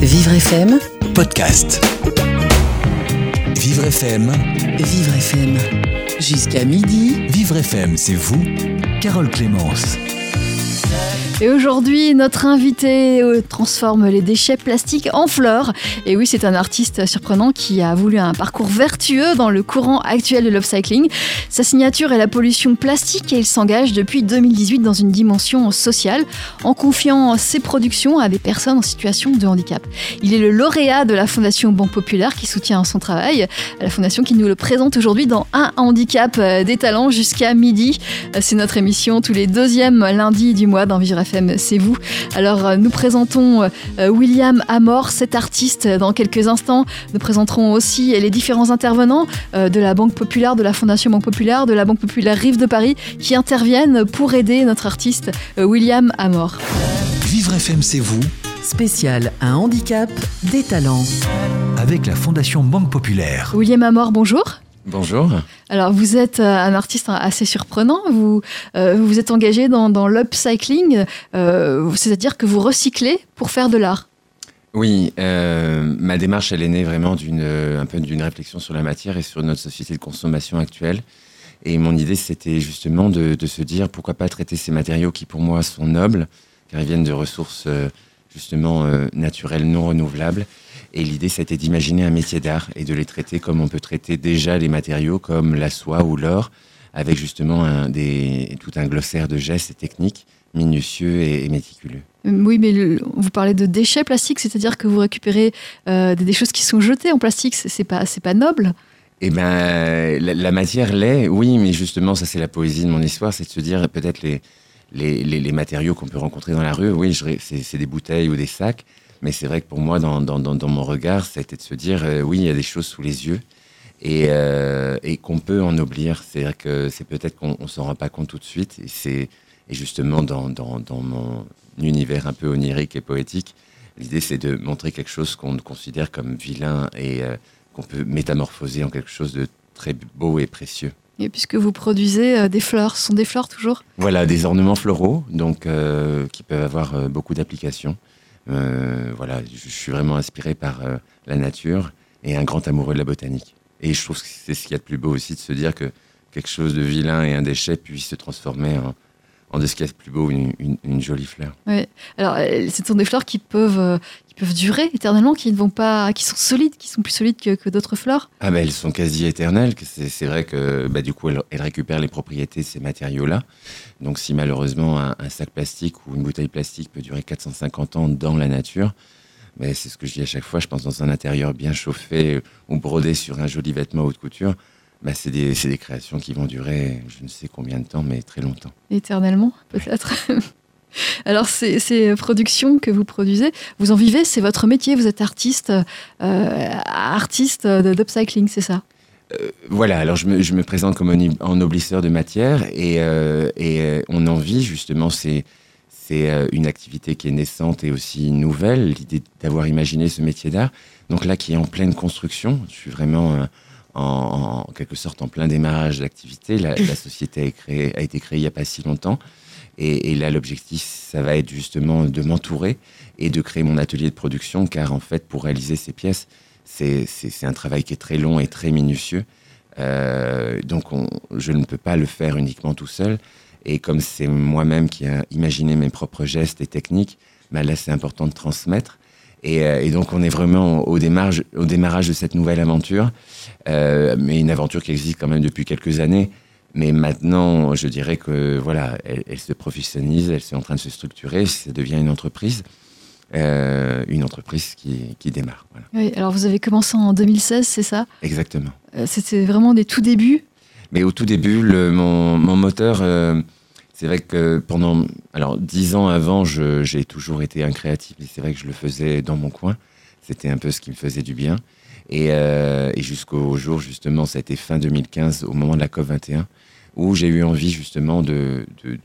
Vivre FM, podcast. Vivre FM, Vivre FM. Jusqu'à midi, Vivre FM, c'est vous, Carole Clémence. Et aujourd'hui, notre invité euh, transforme les déchets plastiques en fleurs. Et oui, c'est un artiste surprenant qui a voulu un parcours vertueux dans le courant actuel de l'upcycling. Sa signature est la pollution plastique et il s'engage depuis 2018 dans une dimension sociale en confiant ses productions à des personnes en situation de handicap. Il est le lauréat de la Fondation Banque Populaire qui soutient son travail. La fondation qui nous le présente aujourd'hui dans Un handicap euh, des talents jusqu'à midi. Euh, C'est notre émission tous les deuxièmes lundis du mois dans Vivre FM, c'est vous. Alors euh, nous présentons euh, William Amor, cet artiste euh, dans quelques instants. Nous présenterons aussi les différents intervenants euh, de la Banque Populaire, de la Fondation Banque Populaire, de la Banque Populaire Rive de Paris qui interviennent pour aider notre artiste euh, William Amor. Vivre FM, c'est vous, spécial Un handicap des talents. avec la Fondation Banque Populaire. William Amor, bonjour. Bonjour. Alors, vous êtes euh, un artiste assez surprenant. Vous euh, vous êtes engagé dans, dans l'upcycling, euh, c'est-à-dire que vous recyclez pour faire de l'art. Oui, euh, ma démarche, elle est née vraiment d'une un peu d'une réflexion sur la matière et sur notre société de consommation actuelle. Et mon idée, c'était justement de, de se dire pourquoi pas traiter ces matériaux qui, pour moi, sont nobles, car ils viennent de ressources justement naturelles, non renouvelables. Et l'idée, c'était d'imaginer un métier d'art et de les traiter comme on peut traiter déjà les matériaux, comme la soie ou l'or, avec justement un, des, tout un glossaire de gestes et techniques minutieux et- et méticuleux. Euh, Oui, mais le- vous parlez de déchets plastiques, c'est-à-dire que vous récupérez euh, des, des choses qui sont jetées en plastique. C'est pas pas noble. Eh ben, la, la matière l'est, oui, mais justement, ça c'est la poésie de mon histoire, c'est de se dire peut-être les, les, les, les matériaux qu'on peut rencontrer dans la rue, oui, c'est des bouteilles ou des sacs, mais c'est vrai que pour moi, dans, dans, dans, dans mon regard, c'était de se dire, euh, oui, il y a des choses sous les yeux et, euh, et qu'on peut en oublier. C'est-à-dire que c'est peut-être qu'on on s'en rend pas compte tout de suite, et c'est et justement dans, dans, dans mon univers un peu onirique et poétique, l'idée c'est de montrer quelque chose qu'on considère comme vilain et euh, qu'on peut métamorphoser en quelque chose de très beau et précieux. Et puisque vous produisez euh, des fleurs, ce sont des fleurs toujours? Voilà, des ornements floraux, donc qui peuvent avoir beaucoup d'applications. Euh, voilà, je, suis vraiment inspiré par euh, la nature et un grand amoureux de la botanique. Et je trouve que c'est ce qu'il y a de plus beau aussi de se dire que quelque chose de vilain et un déchet puisse se transformer en, en de plus beau, une, une- une jolie fleur. Alors, euh, ce sont des fleurs qui peuvent euh, qui peuvent durer éternellement, qui ne vont pas, qui sont solides, qui sont plus solides que, que d'autres fleurs. Ah ben elles sont quasi éternelles. C'est c'est vrai que bah, du coup elles, elles récupèrent les propriétés de ces matériaux-là. Donc si malheureusement un, un sac plastique ou une bouteille plastique peut durer 450 ans dans la nature, ben, c'est ce que je dis à chaque fois. Je pense dans un intérieur bien chauffé ou brodé sur un joli vêtement haute couture, ben, c'est des, créations qui vont durer je ne sais combien de temps, mais très longtemps. Éternellement, peut-être. Alors, ces, ces productions que vous produisez, vous en vivez, c'est votre métier, vous êtes artiste, euh, artiste d'upcycling, c'est ça? Euh, voilà, alors je me, je me présente comme un ennoblisseur de matière et, euh, et euh, on en vit justement, c'est une activité qui est naissante et aussi nouvelle, l'idée d'avoir imaginé ce métier d'art. Donc là, qui est en pleine construction, je suis vraiment en, en quelque sorte en plein démarrage d'activité. La, la société a, été créée- a été créée il n'y a pas si longtemps. Et, et là, l'objectif, ça va être justement de m'entourer et de créer mon atelier de production, car en fait, pour réaliser ces pièces, c'est un travail qui est très long et très minutieux. Euh, donc, on- je ne peux pas le faire uniquement tout seul. Et comme c'est moi-même qui ai imaginé mes propres gestes et techniques, bah là, c'est important de transmettre. Et, euh, et donc, on est vraiment au démarrage, au démarrage de cette nouvelle aventure, Euh, mais une aventure qui existe quand même depuis quelques années. Mais maintenant, je dirais que voilà, elle, elle se professionnalise, elle est en train de se structurer, ça devient une entreprise, euh, une entreprise qui, qui démarre. Voilà. Oui, alors vous avez commencé en 2016, c'est ça? Exactement. Euh, C'était vraiment des tout débuts? Mais au tout début, le, mon, mon moteur, c'est vrai que pendant alors dix ans avant, j'ai toujours été un créatif. Et c'est vrai que je le faisais dans mon coin. C'était un peu ce qui me faisait du bien. Et, euh, et jusqu'au jour, justement, ça a été fin 2015, au moment de la COP 21, où j'ai eu envie justement de,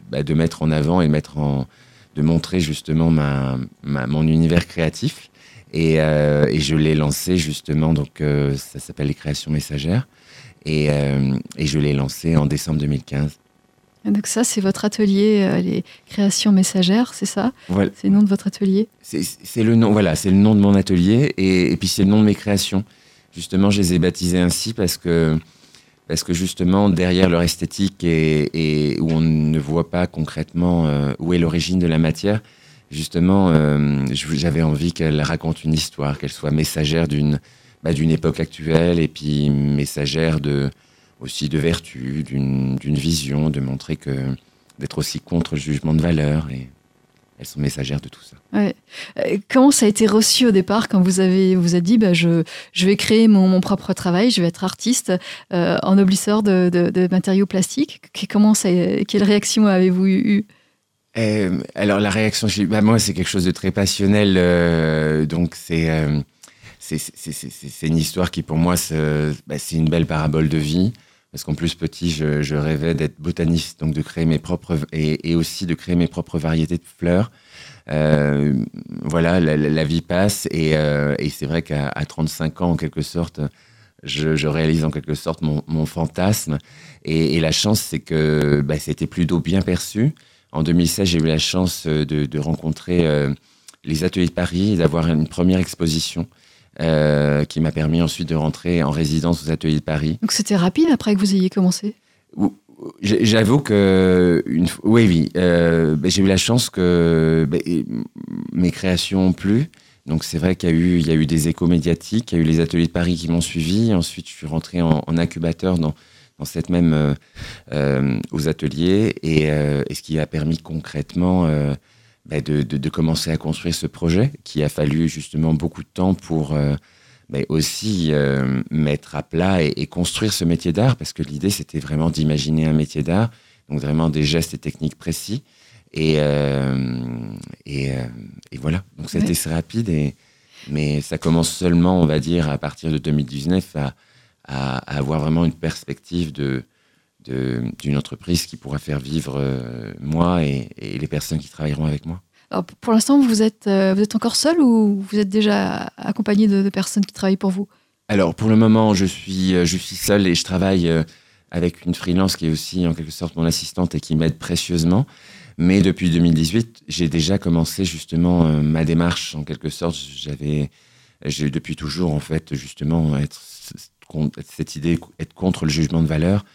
bah, de mettre en avant et mettre en, de montrer justement ma, ma- mon univers créatif. Et, euh, je l'ai lancé justement, donc euh, ça s'appelle les créations messagères. Et, et je l'ai lancé en décembre 2015. Donc ça, c'est votre atelier, euh, les créations messagères, c'est ça? Voilà. C'est le nom de votre atelier? C'est le nom, voilà, c'est le nom de mon atelier et, et puis c'est le nom de mes créations. Justement, je les ai baptisées ainsi parce que parce que justement derrière leur esthétique et, et où on ne voit pas concrètement euh, où est l'origine de la matière, justement, euh, j'avais envie qu'elle raconte une histoire, qu'elle soit messagère d'une bah, d'une époque actuelle et puis messagère de aussi de vertu, d'une vision, de montrer que d'être aussi contre le jugement de valeur et elles sont messagères de tout ça. Ouais. Euh, Comment ça a été reçu au départ quand vous avez vous dit bah, je, je vais créer mon, mon propre travail, je vais être artiste euh, en noblisseur de, de- de matériaux plastiques? Qu- Comment ça, Quelle réaction avez-vous eu? Euh, alors la réaction, bah, moi c'est quelque chose de très passionnel, euh, donc c'est euh, c'est c'est- une histoire qui pour moi bah, c'est une belle parabole de vie, parce qu'en plus petit je, rêvais d'être botaniste, donc de créer mes propres et, aussi de créer mes propres variétés de fleurs. Euh, voilà, la, vie passe et, euh, c'est vrai qu'à à 35 ans en quelque sorte, je, réalise en quelque sorte mon, fantasme et, la chance c'est que bah, c'était plutôt bien perçu. En 2016, j'ai eu la chance de, de rencontrer euh, les ateliers de Paris et d'avoir une première exposition euh, qui m'a permis ensuite de rentrer en résidence aux ateliers de Paris. Donc c'était rapide après que vous ayez commencé? J'avoue que une, oui, oui, euh, ben, j'ai eu la chance que ben, mes créations ont plu. Donc c'est vrai qu'il y a eu, il y a eu des échos médiatiques, il y a eu les ateliers de Paris qui m'ont suivi. Ensuite, je suis rentré en, en incubateur dans, dans cette même euh, euh, aux ateliers et, euh, et ce qui a permis concrètement ben, de, de, de commencer à construire ce projet, qui a fallu justement beaucoup de temps pour euh, ben, aussi euh, mettre à plat et, et construire ce métier d'art, parce que l'idée c'était vraiment d'imaginer un métier d'art, donc vraiment des gestes et techniques précis. Et, euh, et, euh, et voilà, donc ça a Ouais. été assez rapide, et, mais ça commence seulement, on va dire, à partir de 2019 à, à, à avoir vraiment une perspective de- d'une entreprise qui pourra faire vivre euh, moi et, et les personnes qui travailleront avec moi. Alors, Pour l'instant, vous êtes, euh, vous êtes encore seul ou vous êtes déjà accompagné de, de personnes qui travaillent pour vous? Alors, pour le moment, je suis, euh, je suis seul et je travaille euh, avec une freelance qui est aussi en quelque sorte mon assistante et qui m'aide précieusement. Mais depuis 2018, j'ai déjà commencé justement ma démarche en quelque sorte. J'avais, j'ai depuis toujours en fait justement être cette idée être contre le jugement de valeur.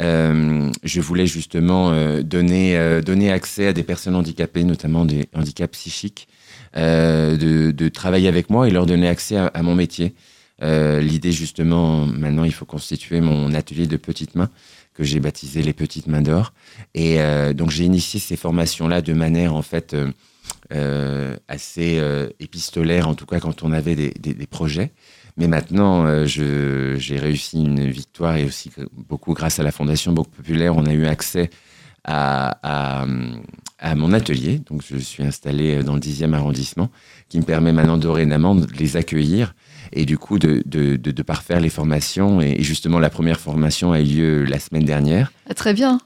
Euh, je voulais justement euh, donner euh, donner accès à des personnes handicapées, notamment des handicaps psychiques, de, travailler avec moi et leur donner accès à, mon métier. L'idée justement, maintenant, il faut constituer mon atelier de petites mains que j'ai baptisé les petites mains d'or. Et donc j'ai initié ces formations-là de manière en fait assez épistolaire, en tout cas quand on avait des projets. Mais maintenant, euh, j'ai réussi une victoire et aussi beaucoup grâce à la Fondation Banque Populaire, on a eu accès à, mon atelier. Donc je suis installé dans le 10e arrondissement, qui me permet maintenant dorénavant de les accueillir et du coup de, parfaire les formations. Et, et justement, la première formation a eu lieu la semaine dernière. Ah, Très bien.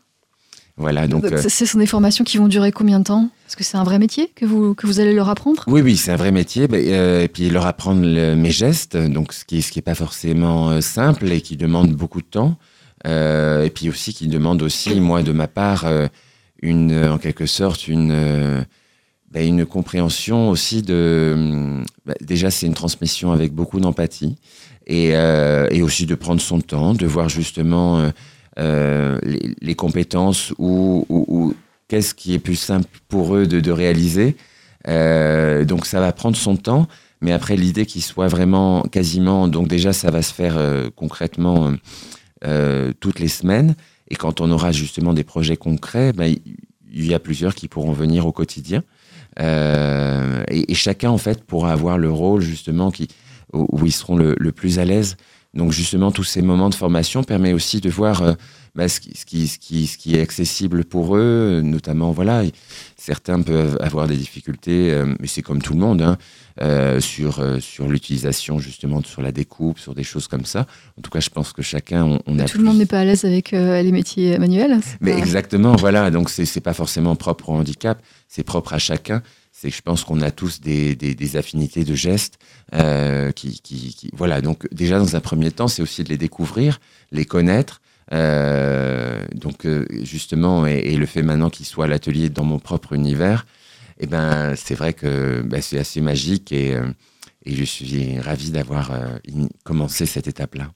Voilà, donc... Euh, ce sont des formations qui vont durer combien de temps? Est-ce que c'est un vrai métier que vous, que vous allez leur apprendre? Oui, oui, c'est un vrai métier. Euh, et puis leur apprendre le- mes gestes, donc ce qui, ce qui est pas forcément euh, simple et qui demande beaucoup de temps. Et puis aussi qui demande aussi, moi, de ma part, une, en quelque sorte, une, ben, une compréhension aussi de. hum, ben, déjà, c'est une transmission avec beaucoup d'empathie et, et aussi de prendre son temps, de voir justement euh, les, compétences ou, qu'est-ce qui est plus simple pour eux de, réaliser. Euh, donc ça va prendre son temps, mais après l'idée qu'il soit vraiment quasiment, donc déjà ça va se faire euh, concrètement toutes les semaines, et quand on aura justement des projets concrets, ben, il y a plusieurs qui pourront venir au quotidien, et, chacun en fait pourra avoir le rôle justement qui, où, ils seront le plus à l'aise. Donc justement tous ces moments de formation permet aussi de voir euh, bah, ce, qui, ce, qui, ce, qui, ce qui est accessible pour eux, notamment voilà, certains peuvent avoir des difficultés, euh, mais c'est comme tout le monde, hein, euh, sur, sur l'utilisation justement, sur la découpe, sur des choses comme ça. En tout cas, je pense que chacun, on, on a Tout le monde n'est pas à l'aise avec les métiers manuels. Mais pas- exactement, voilà. Donc c'est c'est pas forcément propre au handicap, c'est propre à chacun. C'est que je pense qu'on a tous des, des, des affinités de gestes euh, qui, qui, qui- voilà. Donc déjà dans un premier temps, c'est aussi de les découvrir, les connaître, Euh, donc euh, justement, et, et le fait maintenant qu'il soit à l'atelier dans mon propre univers, eh ben c'est vrai que bah, c'est assez magique et euh, et je suis ravi d'avoir euh, commencé cette étape-là.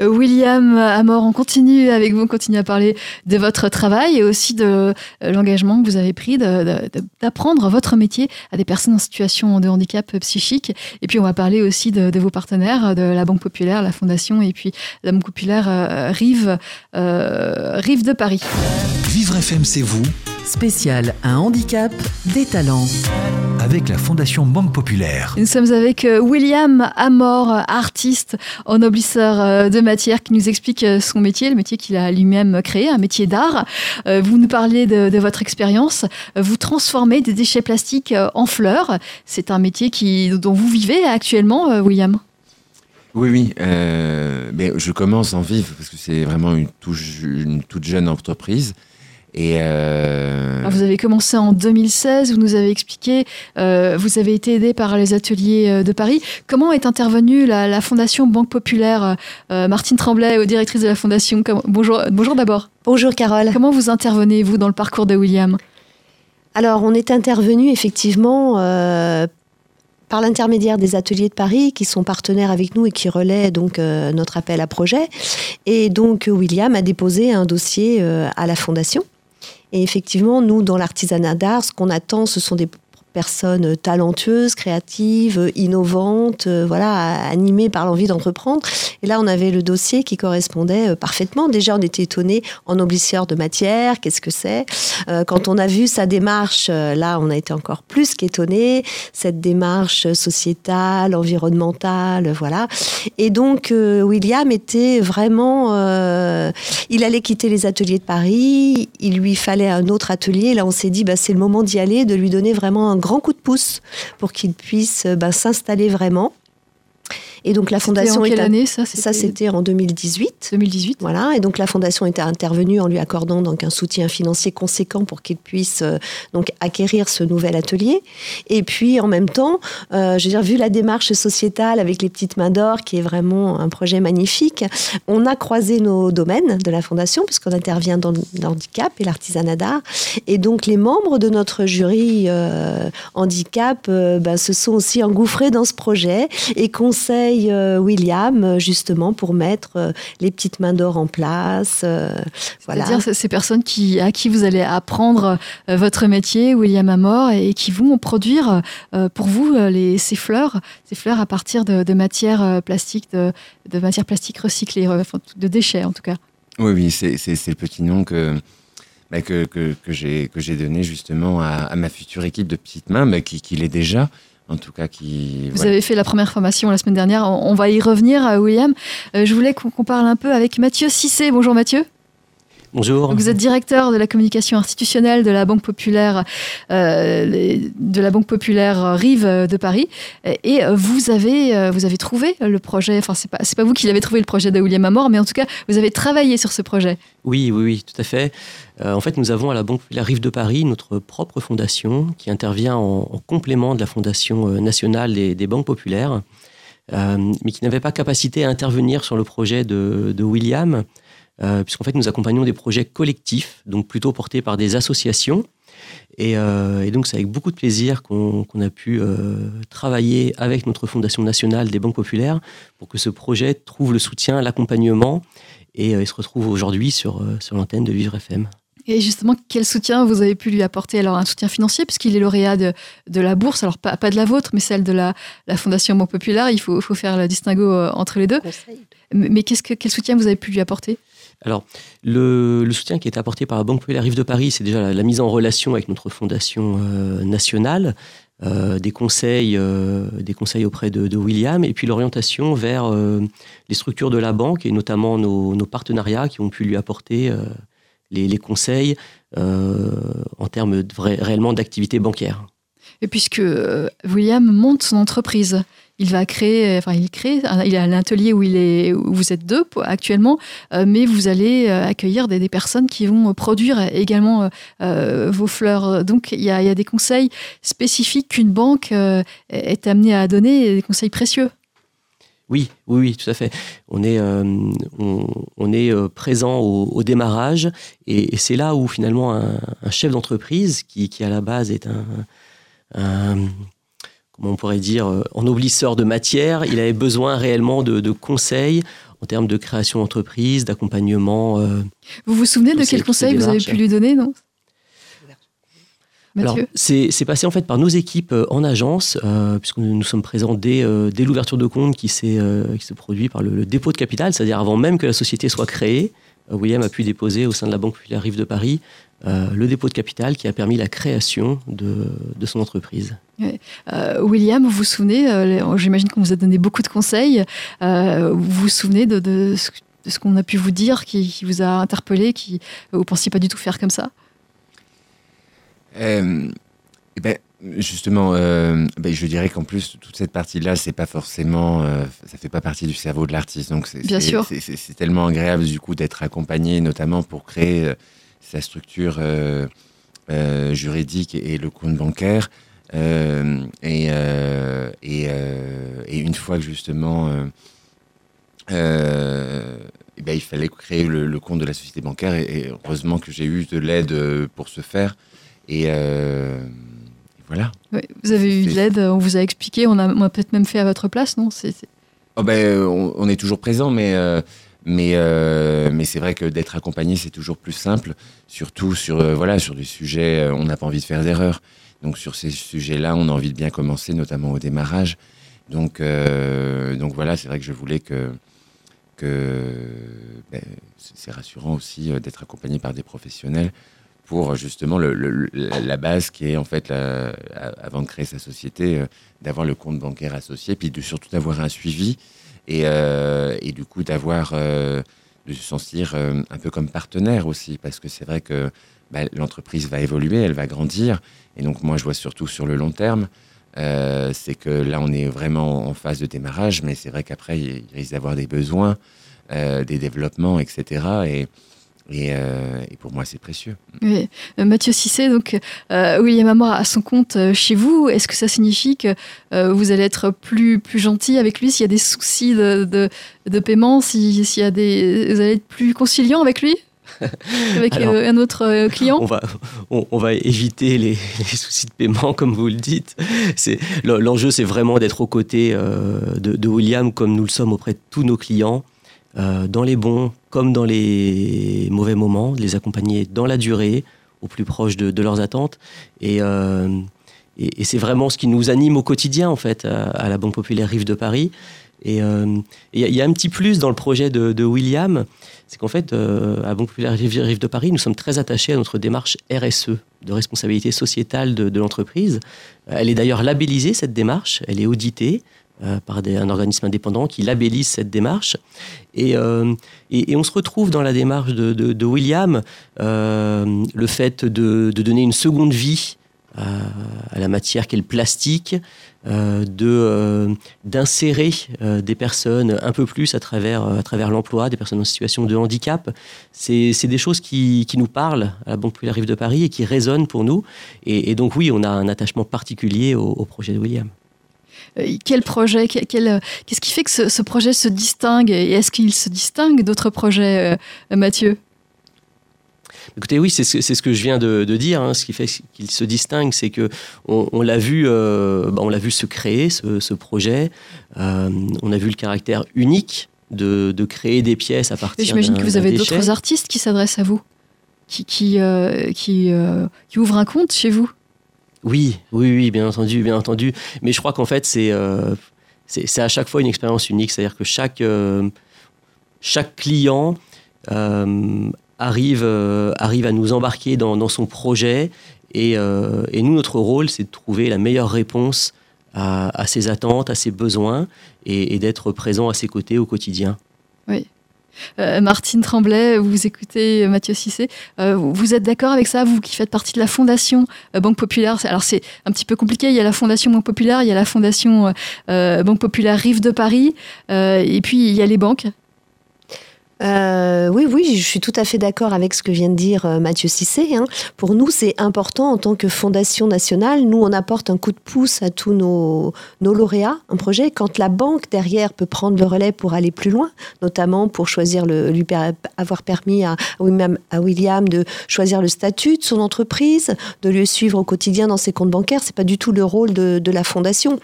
Euh, William Amor, on continue avec vous, on continue à parler de votre travail et aussi de euh, l'engagement que vous avez pris de- de- de- d'apprendre votre métier à des personnes en situation de handicap psychique. Et puis on va parler aussi de, de vos partenaires, de la Banque Populaire, la Fondation et puis la Banque Populaire euh, Rive, euh, Rive de Paris. Vivre FM, c'est vous, Spécial Un handicap, des talents. avec la Fondation Banque Populaire. Nous sommes avec euh, William Amor, artiste ennoblisseur euh, de matière, qui nous explique euh, son métier, le métier qu'il a lui-même créé, un métier d'art. Vous nous parlez de, de votre expérience. Vous transformez des déchets plastiques en fleurs. C'est un métier qui, dont vous vivez actuellement, William. Oui, oui. euh, mais je commence en vivre parce que c'est vraiment une toute jeune entreprise. Et euh, Alors, vous avez commencé en 2016, vous nous avez expliqué, euh, vous avez été aidé par les ateliers euh, de Paris. Comment est intervenue la, la Fondation Banque Populaire euh, Martine Tremblay, directrice de la Fondation. Bonjour, bonjour d'abord. Bonjour Carole. Comment vous intervenez, vous, dans le parcours de William? Alors, on est intervenu effectivement euh, par l'intermédiaire des ateliers de Paris qui sont partenaires avec nous et qui relaient donc euh, notre appel à projet. Et donc, William a déposé un dossier euh, à la Fondation. Et effectivement, nous, dans l'artisanat d'art, ce qu'on attend, ce sont des personnes talentueuses, créatives, innovantes, euh, voilà, animées par l'envie d'entreprendre. Et là, on avait le dossier qui correspondait euh, parfaitement. Déjà, on était étonnés en oblisseur de matière, qu'est-ce que c'est? Euh, Quand on a vu sa démarche, là, on a été encore plus qu'étonnés. Cette démarche sociétale, environnementale, voilà. Et donc, William était vraiment... il allait quitter les ateliers de Paris, il lui fallait un autre atelier. Là, on s'est dit, bah, c'est le moment d'y aller, de lui donner vraiment un grand coup de pouce pour qu'il puisse euh, bah, s'installer vraiment. Et donc, la fondation en quelle est année, ça? Ça, c'était en 2018. 2018. Voilà, et donc la fondation était intervenue en lui accordant donc un soutien financier conséquent pour qu'il puisse euh, donc acquérir ce nouvel atelier. Et puis en même temps, euh, je veux dire, vu la démarche sociétale avec les petites mains d'or, qui est vraiment un projet magnifique, on a croisé nos domaines de la fondation puisqu'on intervient dans le handicap et l'artisanat d'art. Et donc les membres de notre jury euh, handicap ben, se sont aussi engouffrés dans ce projet et conseillent euh, William euh, justement pour mettre euh, les petites mains d'or en place. euh, voilà. C'est-à-dire ces personnes qui, à qui vous allez apprendre euh, votre métier, William Amor, et qui vont produire euh, pour vous euh, les, ces fleurs, ces fleurs à partir de, de matières euh, plastiques, de, de matières plastiques recyclées, euh, de déchets en tout cas. Oui, oui, c'est le petit nom que, bah, que, que, que j'ai donné justement à, à ma future équipe de petites mains, mais qui, qui l'est déjà, en tout cas qui. Vous voilà. avez fait la première formation la semaine dernière, on, on va y revenir, euh, William. Euh, je voulais qu'on qu'on parle un peu avec Mathieu Cissé. Bonjour Mathieu. Bonjour. Vous êtes directeur de la communication institutionnelle de la Banque Populaire, euh, de la Banque Populaire Rive de Paris, et vous avez euh, vous avez trouvé le projet. Enfin, c'est pas c'est pas vous qui l'avez trouvé le projet de William Amor, mais en tout cas, vous avez travaillé sur ce projet. Oui, oui, oui, tout à fait. Euh, en fait, nous avons à la Banque Populaire Rive de Paris notre propre fondation qui intervient en, en complément de la Fondation nationale des, des banques populaires, euh, mais qui n'avait pas capacité à intervenir sur le projet de, de William, euh, puisqu'en fait, nous accompagnons des projets collectifs, donc plutôt portés par des associations. Et, euh, et donc, c'est avec beaucoup de plaisir qu'on a pu euh, travailler avec notre Fondation nationale des banques populaires pour que ce projet trouve le soutien, l'accompagnement et euh, il se retrouve aujourd'hui sur, euh, sur l'antenne de Vivre FM. Et justement, quel soutien vous avez pu lui apporter? Alors, un soutien financier, puisqu'il est lauréat de, de la bourse, alors pas, pas de la vôtre, mais celle de la, la Fondation Banque Populaire. Il faut, faut faire le distinguo entre les deux. Mais, mais qu'est-ce que, quel soutien vous avez pu lui apporter? Alors, le, soutien qui est apporté par la Banque Populaire Rive de Paris, c'est déjà la, mise en relation avec notre fondation euh, nationale, euh, des, conseils, euh, des conseils auprès de, William, et puis l'orientation vers les structures de la banque, et notamment nos, partenariats qui ont pu lui apporter les, conseils en termes réellement d'activité bancaire. Et puisque William monte son entreprise, il va créer, enfin il a un atelier où où vous êtes deux pour- actuellement, euh, mais vous allez euh, accueillir des, personnes qui vont produire également euh, euh, vos fleurs. Donc il y a, des conseils spécifiques qu'une banque euh, est amenée à donner, des conseils précieux. Oui, oui, oui, tout à fait. On est, présent au, démarrage et, c'est là où finalement un, chef d'entreprise qui, à la base est un comment on pourrait dire, ennoblisseur de matière, il avait besoin réellement de, de conseils en termes de création d'entreprise, d'accompagnement. vous vous souvenez de quels conseils vous avez pu lui donner, non? Alors, c'est passé en fait par nos équipes euh, en agence, euh, puisque nous, sommes présents dès, euh, dès l'ouverture de compte qui s'est se produit par le, dépôt de capital, c'est-à-dire avant même que la société soit créée. William a pu déposer au sein de la Banque Populaire Rive de Paris le dépôt de capital qui a permis la création de, de son entreprise. William, vous vous souvenez, j'imagine qu'on vous a donné beaucoup de conseils, vous vous souvenez de, de ce, qu'on a pu vous dire qui, qui, vous a interpellé, qui vous ne pensiez pas du tout faire comme ça? Euh, eh ben, justement, euh, ben, je dirais qu'en plus, toute cette partie-là, c'est pas forcément, euh, ça fait pas partie du cerveau de l'artiste. Donc, c'est, c'est, tellement agréable du coup d'être accompagné, notamment pour créer sa structure juridique et, le compte bancaire. Et, et, et, une fois que justement, ben, il fallait créer le, compte de la société bancaire, et heureusement que j'ai eu de l'aide pour ce faire. Euh, et voilà. vous avez eu de l'aide, on vous a expliqué, on a, peut-être même fait à votre place, non? C'est, oh ben, on, est toujours présent, mais, euh, mais, euh, mais c'est vrai que d'être accompagné, c'est toujours plus simple, surtout sur, voilà, sur des sujets, on n'a pas envie de faire d'erreurs. Donc sur ces sujets-là, on a envie de bien commencer, notamment au démarrage. Donc, donc voilà, c'est vrai que je voulais que, que ben, c'est rassurant aussi d'être accompagné par des professionnels pour justement le, la base qui est en fait, avant de créer sa société, euh, d'avoir le compte bancaire associé, puis de, surtout d'avoir un suivi et, euh, du coup d'avoir, euh, de se sentir un peu comme partenaire aussi, parce que c'est vrai que bah, l'entreprise va évoluer, elle va grandir, et donc moi je vois surtout sur le long terme. c'est que là, on est vraiment en phase de démarrage, mais c'est vrai qu'après, il risque d'avoir des besoins, des développements, etc. Et, euh, et, pour moi, c'est précieux. Oui. Euh, Mathieu Cissé, donc euh, William Amor a son compte chez vous. Est-ce que ça signifie que vous allez être plus, plus gentil avec lui s'il y a des soucis de, de, paiement, s'il y a des, vous allez être plus conciliant avec lui avec un autre client on va, on, va éviter les, soucis de paiement, comme vous le dites. L'enjeu, c'est vraiment d'être aux côtés de, de, William, comme nous le sommes auprès de tous nos clients. Euh, dans les bons comme dans les mauvais moments, de les accompagner dans la durée, au plus proche de, leurs attentes. Euh, et, c'est vraiment ce qui nous anime au quotidien, en fait, à, la Banque Populaire Rive de Paris. Et euh, il y, a un petit plus dans le projet de, William, c'est qu'en fait, à la Banque Populaire Rive de Paris, nous sommes très attachés à notre démarche RSE, de responsabilité sociétale de l'entreprise. Elle est d'ailleurs labellisée, cette démarche, elle est auditée. Euh, par un organisme indépendant qui labellise cette démarche. Et, euh, et, on se retrouve dans la démarche de, William, euh, le fait de, donner une seconde vie à, la matière qu'est le plastique, de d'insérer des personnes un peu plus à travers, à travers l'emploi, des personnes en situation de handicap. C'est des choses qui, qui, nous parlent à la Banque Populaire Rive de Paris et qui résonnent pour nous. Et, donc oui, on a un attachement particulier au projet de William. Euh, quel projet, euh, qu'est-ce qui fait que ce, projet se distingue et est-ce qu'il se distingue d'autres projets, euh, Mathieu? Écoutez, oui, c'est ce, que je viens de, dire. Hein. Ce qui fait qu'il se distingue, c'est que on, l'a vu, bah, on l'a vu se créer ce, projet. on a vu le caractère unique de, créer des pièces à partir. J'imagine que vous avez d'autres artistes qui s'adressent à vous, qui qui, qui, qui ouvrent un compte chez vous. Oui, oui, oui, bien entendu, bien entendu. Mais je crois qu'en fait, c'est euh, à chaque fois une expérience unique. C'est-à-dire que chaque, euh, chaque client euh, arrive, arrive à nous embarquer dans, son projet. Et, et, nous, notre rôle, c'est de trouver la meilleure réponse à, ses attentes, à ses besoins et, et d'être présent à ses côtés au quotidien. Oui. Euh, Martine Tremblay, vous écoutez Mathieu Cissé. Euh, vous êtes d'accord avec ça, vous qui faites partie de la fondation euh, Banque Populaire? Alors c'est un petit peu compliqué, il y a la fondation Banque Populaire, il y a la fondation Banque Populaire Rive de Paris, et puis il y a les banques. Euh, oui, oui, je suis tout à fait d'accord avec ce que vient de dire euh, Mathieu Cissé. Hein. Pour nous, c'est important en tant que fondation nationale. Nous, on apporte un coup de pouce à tous nos, nos lauréats, un projet. Quand la banque derrière peut prendre le relais pour aller plus loin, notamment pour choisir avoir permis à, William de choisir le statut de son entreprise, de le suivre au quotidien dans ses comptes bancaires, c'est pas du tout le rôle de, de la fondation.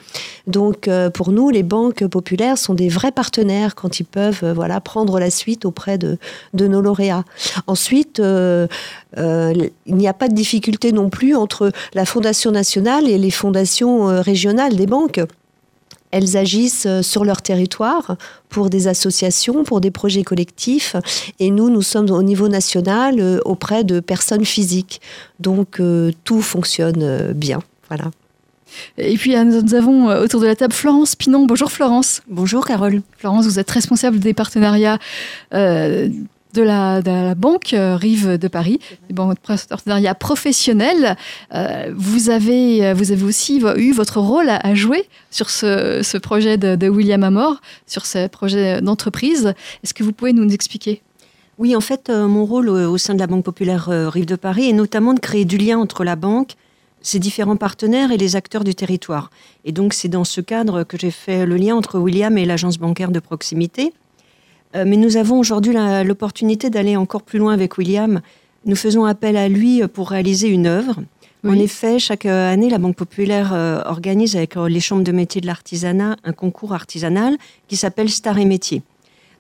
Donc, euh, pour nous, les banques populaires sont des vrais partenaires quand ils peuvent, voilà, prendre la suite auprès de, nos lauréats. Ensuite, euh, euh, il n'y a pas de difficulté non plus entre la Fondation nationale et les fondations euh, régionales des banques. Elles agissent sur leur territoire pour des associations, pour des projets collectifs. Et nous, nous sommes au niveau national auprès de personnes physiques. Donc, tout fonctionne bien. Voilà. Et puis euh, nous avons euh, autour de la table Florence Pinon. Bonjour Florence. Bonjour Carole. Florence, vous êtes responsable des partenariats euh, de, la, banque Rive de Paris, des partenariats professionnels. vous, avez, vous avez aussi eu votre rôle à, jouer sur ce, projet de, William Amor, sur ce projet d'entreprise. Est-ce que vous pouvez nous expliquer? Oui, en fait, mon rôle au sein de la Banque populaire Rive de Paris est notamment de créer du lien entre la banque, ses différents partenaires et les acteurs du territoire. Et donc c'est dans ce cadre que j'ai fait le lien entre William et l'agence bancaire de proximité. Euh, mais nous avons aujourd'hui l'opportunité d'aller encore plus loin avec William. Nous faisons appel à lui pour réaliser une œuvre. En effet, chaque année, la Banque populaire euh, organise avec euh, les chambres de métiers de l'artisanat un concours artisanal qui s'appelle Star et Métiers.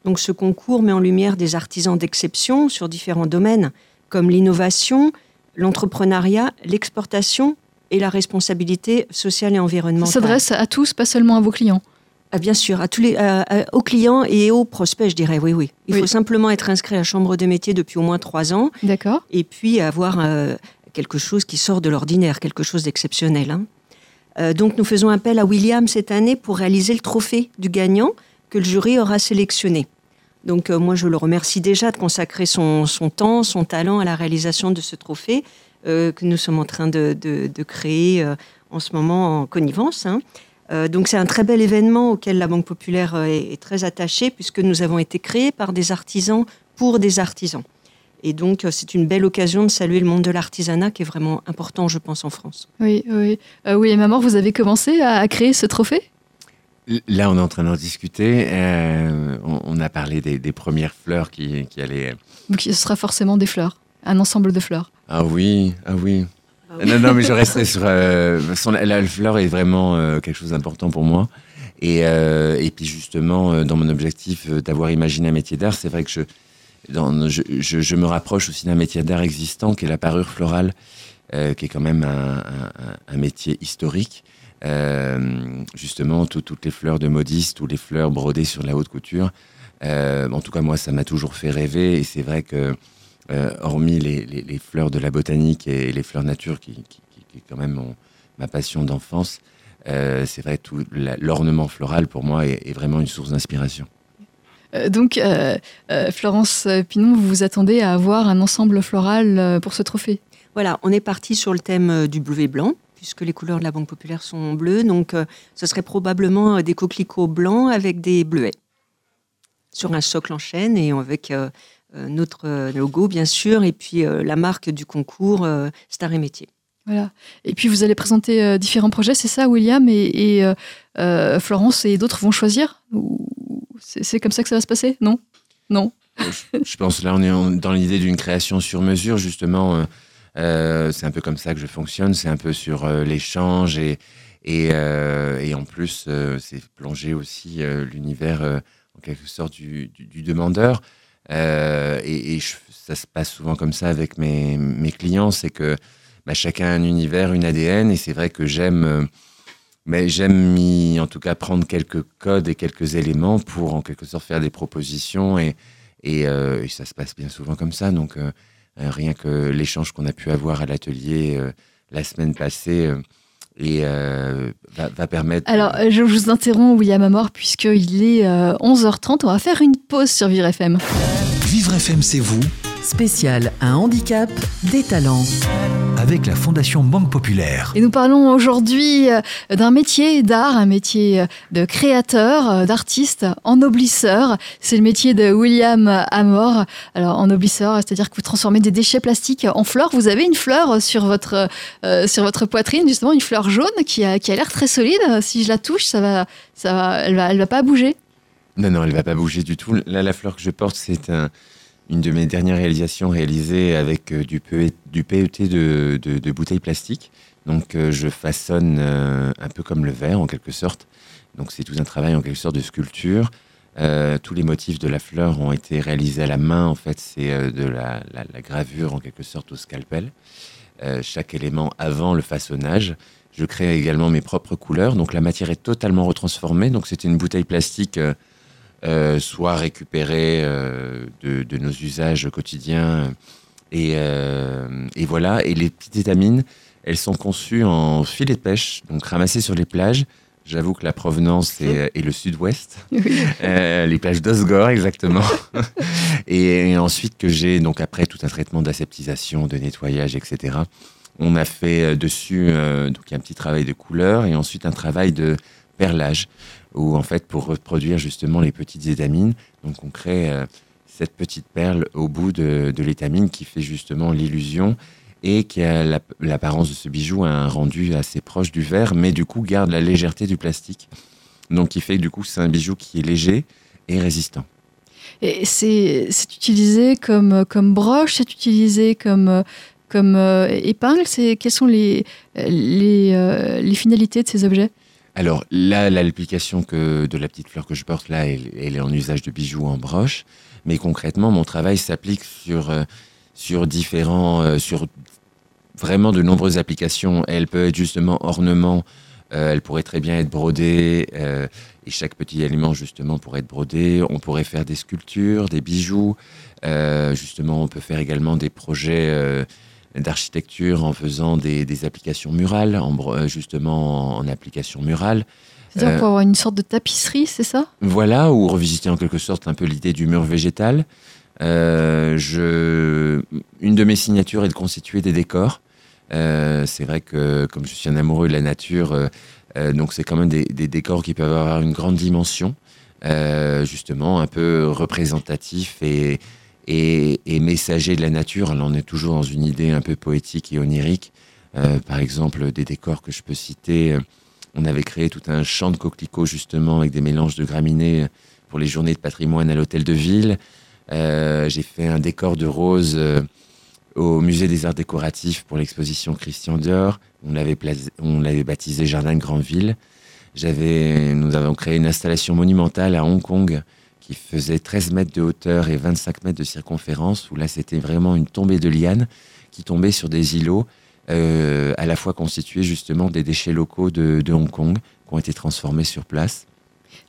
Donc ce concours met en lumière des artisans d'exception sur différents domaines comme l'innovation, l'entrepreneuriat, l'exportation et la responsabilité sociale et environnementale. Ça s'adresse à tous, pas seulement à vos clients ah, Bien sûr, à tous les, aux clients et aux prospects, je dirais, oui, oui. Il faut simplement être inscrit à la Chambre de métier depuis au moins trois ans. D'accord. Et puis avoir euh, quelque chose qui sort de l'ordinaire, quelque chose d'exceptionnel. Hein. Euh, donc nous faisons appel à William cette année pour réaliser le trophée du gagnant que le jury aura sélectionné. Donc euh, moi, je le remercie déjà de consacrer son, temps, son talent à la réalisation de ce trophée euh, que nous sommes en train de, créer euh, en ce moment en connivence. Hein. donc c'est un très bel événement auquel la Banque populaire est, très attachée puisque nous avons été créés par des artisans pour des artisans. Et donc, c'est une belle occasion de saluer le monde de l'artisanat qui est vraiment important, je pense, en France. Oui, oui. oui, et maman, vous avez commencé à créer ce trophée? Là, on est en train d'en discuter. Euh, on, a parlé des, premières fleurs qui, qui, allaient. Donc, ce sera forcément des fleurs, un ensemble de fleurs. Ah oui, ah oui. Ah non, non, mais je resterai sur. Euh, la, fleur est vraiment euh, quelque chose d'important pour moi. Et, et puis, justement, dans mon objectif d'avoir imaginé un métier d'art, c'est vrai que je, dans, je, je, me rapproche aussi d'un métier d'art existant qui est la parure florale, qui est quand même un, un, un métier historique. Euh, justement toutes les fleurs de modiste, toutes les fleurs brodées sur la haute couture. Euh, en tout cas, moi, ça m'a toujours fait rêver. Et c'est vrai que, euh, hormis les, fleurs de la botanique et les fleurs nature, qui, est quand même ma passion d'enfance, c'est vrai tout l'ornement floral pour moi est, vraiment une source d'inspiration. donc, Florence Pinon, vous vous attendez à avoir un ensemble floral pour ce trophée? Voilà, on est parti sur le thème du bleuet blanc puisque les couleurs de la Banque populaire sont bleues. Donc, euh, ce serait probablement euh, des coquelicots blancs avec des bleuets sur un socle en chêne et avec euh, notre logo, bien sûr, et puis la marque du concours Star et Métier. Voilà. Et puis, vous allez présenter différents projets, c'est ça, William et, Florence et d'autres vont choisir C'est comme ça que ça va se passer? Non? Non? Je, pense là, on est dans l'idée d'une création sur mesure, justement. Euh, c'est un peu comme ça que je fonctionne, c'est un peu sur euh, l'échange euh, et, en plus, c'est plonger aussi l'univers en quelque sorte du, demandeur. et, ça se passe souvent comme ça avec mes, clients, c'est que bah, chacun a un univers, une ADN, et c'est vrai que j'aime mais j'aime en tout cas prendre quelques codes et quelques éléments pour en quelque sorte faire des propositions et, ça se passe bien souvent comme ça. Donc rien que l'échange qu'on a pu avoir à l'atelier euh, la semaine passée euh, et va, permettre. Alors, je vous interromps, William Amor, puisqu'il est 11h30. On va faire une pause sur Vivre FM. Vivre FM, c'est vous Spécial un handicap, des talents. Avec la Fondation Banque Populaire. Et nous parlons aujourd'hui euh, d'un métier d'art, un métier euh, de créateur, euh, d'artiste, ennoblisseur. C'est le métier de William Amor. Alors, ennoblisseur, c'est-à-dire que vous transformez des déchets plastiques en fleurs. Vous avez une fleur sur votre, euh, sur votre poitrine, justement, une fleur jaune qui a, qui a l'air très solide. Si je la touche, ça va, ça va, elle va, elle va pas bouger. Non, non, elle va pas bouger du tout. Là, la fleur que je porte, c'est un, une de mes dernières réalisations réalisées avec euh, du, PE du PET de, de, bouteilles plastiques. Donc, euh, je façonne euh, un peu comme le verre, en quelque sorte. Donc, c'est tout un travail, en quelque sorte, de sculpture. Tous les motifs de la fleur ont été réalisés à la main. En fait, c'est de la, gravure, en quelque sorte, au scalpel. Chaque élément avant le façonnage. Je crée également mes propres couleurs. Donc, la matière est totalement retransformée. Donc, c'était une bouteille plastique... euh, soit récupérés euh, de, de nos usages quotidiens. Et, euh, et voilà, et les petites étamines, elles sont conçues en filets de pêche, donc ramassées sur les plages. J'avoue que la provenance est, est le sud-ouest, les plages d'Osgore exactement. et, et ensuite que j'ai, donc après tout un traitement d'aseptisation, de nettoyage, etc. On a fait dessus, donc il y a un petit travail de couleur et ensuite un travail de perlage où en fait pour reproduire justement les petites étamines, donc on crée euh, cette petite perle au bout de, l'étamine qui fait justement l'illusion et qui a la- l'apparence de ce bijou a un rendu assez proche du verre, mais du coup garde la légèreté du plastique. Donc qui fait du coup c'est un bijou qui est léger et résistant. Et c'est utilisé comme, comme broche, c'est utilisé comme, comme euh, épingle? Quelles sont les, euh, les finalités de ces objets? Alors là, l'application que de la petite fleur que je porte là, elle, elle est en usage de bijoux en broche, mais concrètement, mon travail s'applique sur euh, sur différents, euh, sur vraiment de nombreuses applications. Elle peut être justement ornement, euh, elle pourrait très bien être brodée, euh, et chaque petit élément justement pourrait être brodé. On pourrait faire des sculptures, des bijoux. Euh, justement, on peut faire également des projets. D'architecture en faisant des, des applications murales, en, euh, justement en application murale. C'est-à-dire Euh, pour avoir une sorte de tapisserie, c'est ça? Voilà, ou revisiter en quelque sorte un peu l'idée du mur végétal. Euh, je... Une de mes signatures est de constituer des décors. Euh, c'est vrai que comme je suis un amoureux de la nature, donc c'est quand même des, des décors qui peuvent avoir une grande dimension, justement un peu représentatif et, et, messager de la nature. On est toujours dans une idée un peu poétique et onirique. Euh, par exemple, des décors que je peux citer. On avait créé tout un champ de coquelicots justement avec des mélanges de graminées pour les journées de patrimoine à l'hôtel de ville. Euh, J'ai fait un décor de roses euh, au musée des arts décoratifs pour l'exposition Christian Dior. On l'avait baptisé Jardin de Grandville. Nous avons créé une installation monumentale à Hong Kong qui faisait 13 mètres de hauteur et 25 mètres de circonférence, où là c'était vraiment une tombée de lianes qui tombait sur des îlots euh, à la fois constitués justement des déchets locaux de, de Hong Kong qui ont été transformés sur place.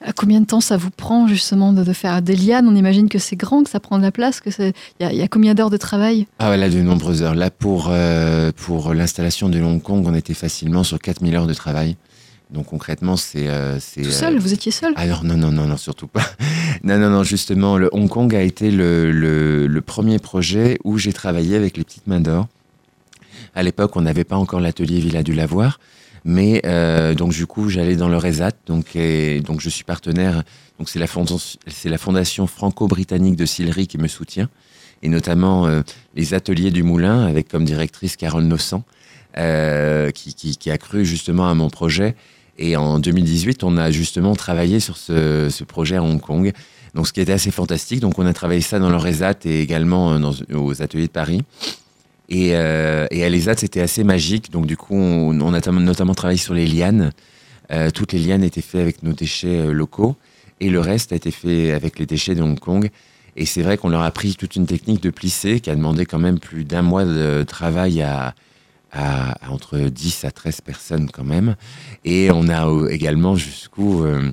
À Combien de temps ça vous prend justement de, de faire des lianes? On imagine que c'est grand, que ça prend de la place, que c'est. Il y, a- il y a combien d'heures de travail? Ah voilà, de nombreuses heures. Là, pour, euh, pour l'installation de Hong Kong, on était facilement sur 4000 heures de travail. Donc concrètement, c'est... euh, c'est, Tout euh, seul Vous étiez seul? Alors non, non, non, non, surtout pas. non, non, non, justement, le Hong Kong a été le, le, le premier projet où j'ai travaillé avec les petites mains d'or. À l'époque, on n'avait pas encore l'atelier Villa du Lavoir. Mais euh, donc du coup, j'allais dans le RESAT, donc et, donc je suis partenaire. Donc c'est la fondation, c'est la fondation franco-britannique de Sillery qui me soutient, et notamment euh, les ateliers du Moulin avec comme directrice Carole Nossan, euh, qui, qui, qui a cru justement à mon projet. Et en 2018, on a justement travaillé sur ce, projet à Hong Kong. Donc ce qui était assez fantastique. Donc on a travaillé ça dans le RESAT et également euh, dans, aux ateliers de Paris. Et, euh, et à l'ESAT, c'était assez magique. Donc, du coup, on, a tam- notamment travaillé sur les lianes. Euh, toutes les lianes étaient faites avec nos déchets locaux. Et le reste a été fait avec les déchets de Hong Kong. Et c'est vrai qu'on leur a pris toute une technique de plisser qui a demandé quand même plus d'un mois de travail à, à, entre 10 à 13 personnes quand même. Et on a également jusqu'où, euh,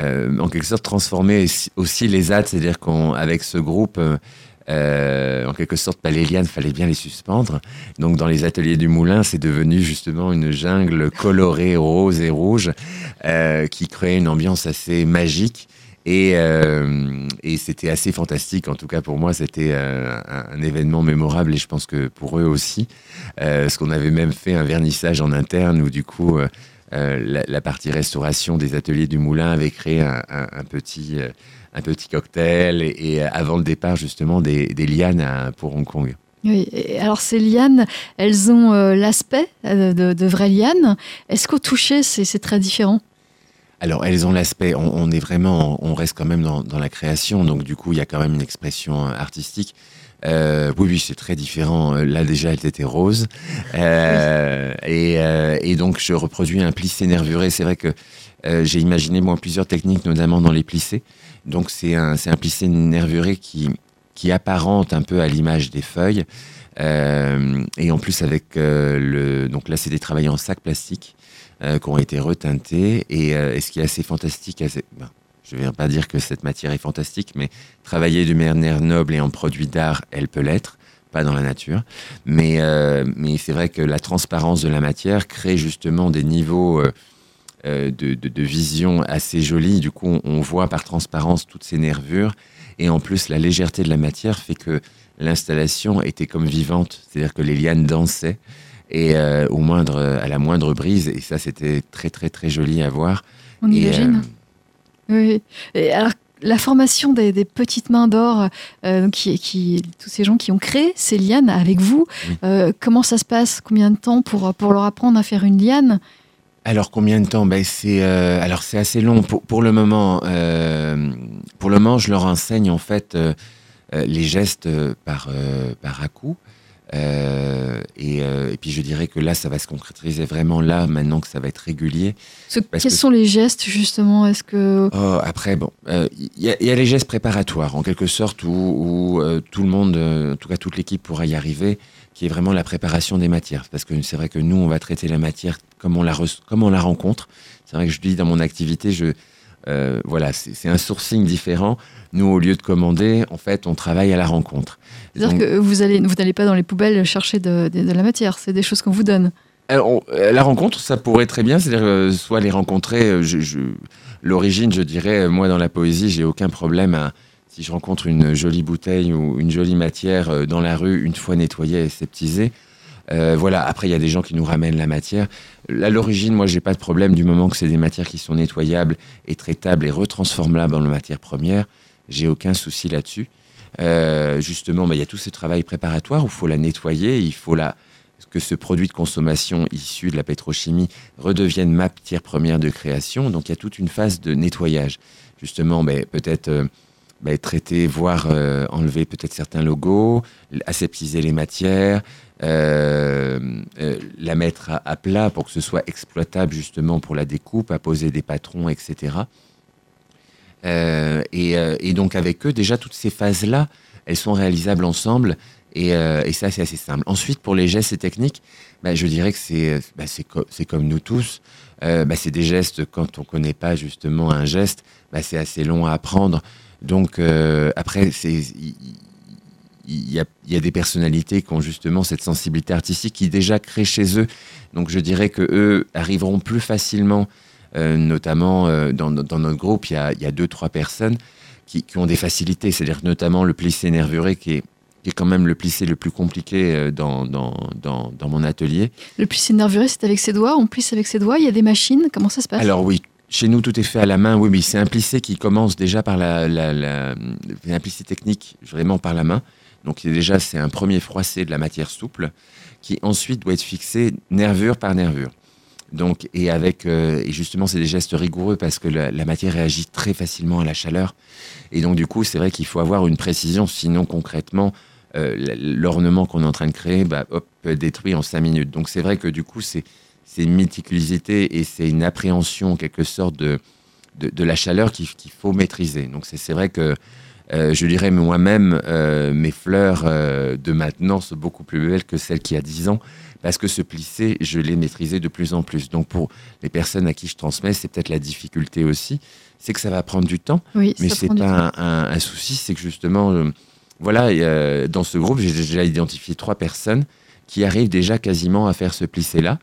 euh, en quelque sorte, transformé aussi- les ZAD, c'est-à-dire qu'avec ce groupe, euh, en quelque sorte, bah, les lianes, fallait bien les suspendre. Donc, dans les ateliers du moulin, c'est devenu justement une jungle colorée rose et rouge qui créait une ambiance assez magique. Et, euh, et c'était assez fantastique, en tout cas pour moi, c'était euh, un, événement mémorable et je pense que pour eux aussi. Euh, parce qu'on avait même fait un vernissage en interne où du coup, euh, la, partie restauration des ateliers du moulin avait créé un, petit, un petit cocktail et, avant le départ justement des, lianes pour Hong Kong. Oui, alors ces lianes, elles ont l'aspect de, vraies lianes. Est-ce qu'au toucher, c'est très différent? Alors, elles ont l'aspect, on, on est vraiment, on reste quand même dans, dans la création, donc du coup, il y a quand même une expression euh, artistique. Euh, oui, oui, c'est très différent. Euh, Là, déjà, elle était rose. Euh, et, euh, et donc, je reproduis un plissé nervuré. C'est vrai que euh, j'ai imaginé, moi, plusieurs techniques, notamment dans les plissés. Donc, c'est un, c'est un plissé nervuré qui, qui apparente un peu à l'image des feuilles. Euh, et en plus, avec euh, le. Donc là, c'est des travails en sac plastique euh, qui ont été reteintés. Et, euh, et ce qui est assez fantastique, assez- ben, je ne vais pas dire que cette matière est fantastique, mais travailler de manière noble et en produit d'art, elle peut l'être, pas dans la nature. Mais, euh, mais c'est vrai que la transparence de la matière crée justement des niveaux euh, de, de- de vision assez jolis. Du coup, on, on voit par transparence toutes ces nervures. Et en plus, la légèreté de la matière fait que l'installation était comme vivante, c'est-à-dire que les lianes dansaient et euh, au moindre, à la moindre brise. Et ça, c'était très très très joli à voir. On Et, imagine. euh, Oui. Et alors, la formation des, des petites mains d'or, euh, donc qui, qui, tous ces gens qui ont créé ces lianes avec vous, Oui. euh, comment ça se passe? Combien de temps pour, pour leur apprendre à faire une liane? Alors combien de temps? Ben, c'est euh, alors c'est assez long pour, pour le moment. euh, pour le moment, je leur enseigne en fait euh, les gestes par par à coup. Euh, et, euh, et puis je dirais que là, ça va se concrétiser vraiment là maintenant que ça va être régulier. Ce- Parce Quels que- sont les gestes justement? Est-ce que Oh, après, bon, euh, il y, a- il y a les gestes préparatoires, en quelque sorte, où, où, euh, tout le monde, euh, en tout cas toute l'équipe pourra y arriver, qui est vraiment la préparation des matières. Parce que c'est vrai que nous, on va traiter la matière comme on la, re- comme on la rencontre. C'est vrai que je dis dans mon activité, je, euh, voilà, c'est c'est un sourcing différent. Nous, au lieu de commander, en fait, on travaille à la rencontre. c'est-à-dire que vous allez vous n'allez pas dans les poubelles chercher de, de- de la matière C'est des choses qu'on vous donne. Alors, on- euh, la rencontre, ça pourrait très bien, c'est-à-dire euh, soit les rencontrer. euh, je, je- L'origine, je dirais, euh, moi dans la poésie, j'ai aucun problème à si je rencontre une jolie bouteille ou une jolie matière euh, dans la rue, une fois nettoyée et sceptisée. euh, voilà. Après, il y a des gens qui nous ramènent la matière. À l'origine, moi, j'ai pas de problème du moment que c'est des matières qui sont nettoyables et traitables et retransformables en matière première. J'ai aucun souci là-dessus. Euh, justement, bah, il y a tout ce travail préparatoire où il faut la nettoyer, il faut la que ce produit de consommation issu de la pétrochimie redevienne matière première de création. Donc il y a toute une phase de nettoyage. Justement, ben, peut-être euh, ben, traiter, voire euh, enlever peut-être certains logos, aseptiser les matières, euh, euh, la mettre à, plat pour que ce soit exploitable justement pour la découpe, à poser des patrons, etc. Euh, et, donc avec eux, déjà toutes ces phases-là, elles sont réalisables ensemble. Et, ça, c'est assez simple. Ensuite, pour les gestes et techniques, bah, je dirais que c'est bah, comme nous tous. Bah, c'est des gestes, quand on connaît pas justement un geste, bah, c'est assez long à apprendre. Donc, après, il y a, il y a des personnalités qui ont justement cette sensibilité artistique qui déjà créent chez eux. Donc, je dirais que eux arriveront plus facilement, euh, notamment euh, dans, dans notre groupe, il y a, il y a deux, trois personnes qui, qui ont des facilités. C'est-à-dire notamment le plissé nervuré qui est qui est quand même le plissé le plus compliqué euh, dans, dans, dans, dans mon atelier. Le plissé nervuré, c'est avec ses doigts. On plisse avec ses doigts. Il y a des machines. Comment ça se passe? Alors oui, chez nous tout est fait à la main. Oui, mais c'est un plissé qui commence déjà par la, la, la- c'est un plissé technique vraiment par la main. Donc déjà c'est un premier froissé de la matière souple qui ensuite doit être fixé nervure par nervure. Donc et avec euh, et justement c'est des gestes rigoureux parce que la, matière réagit très facilement à la chaleur et donc du coup c'est vrai qu'il faut avoir une précision sinon concrètement euh, l'ornement qu'on est en train de créer bah, hop, détruit en cinq minutes. Donc c'est vrai que du coup c'est une méticulosité et c'est une appréhension en quelque sorte de, de, la chaleur qu'il faut maîtriser. Donc c'est vrai que euh, je dirais moi-même, euh, mes fleurs euh, de maintenant sont beaucoup plus belles que celles qui y a 10 ans, parce que ce plissé, je l'ai maîtrisé de plus en plus. Donc pour les personnes à qui je transmets, c'est peut-être la difficulté aussi, c'est que ça va prendre du temps, Oui, mais c'est pas un, un- un souci, c'est que justement, voilà, et, dans ce groupe, j'ai déjà identifié trois personnes qui arrivent déjà quasiment à faire ce plissé-là.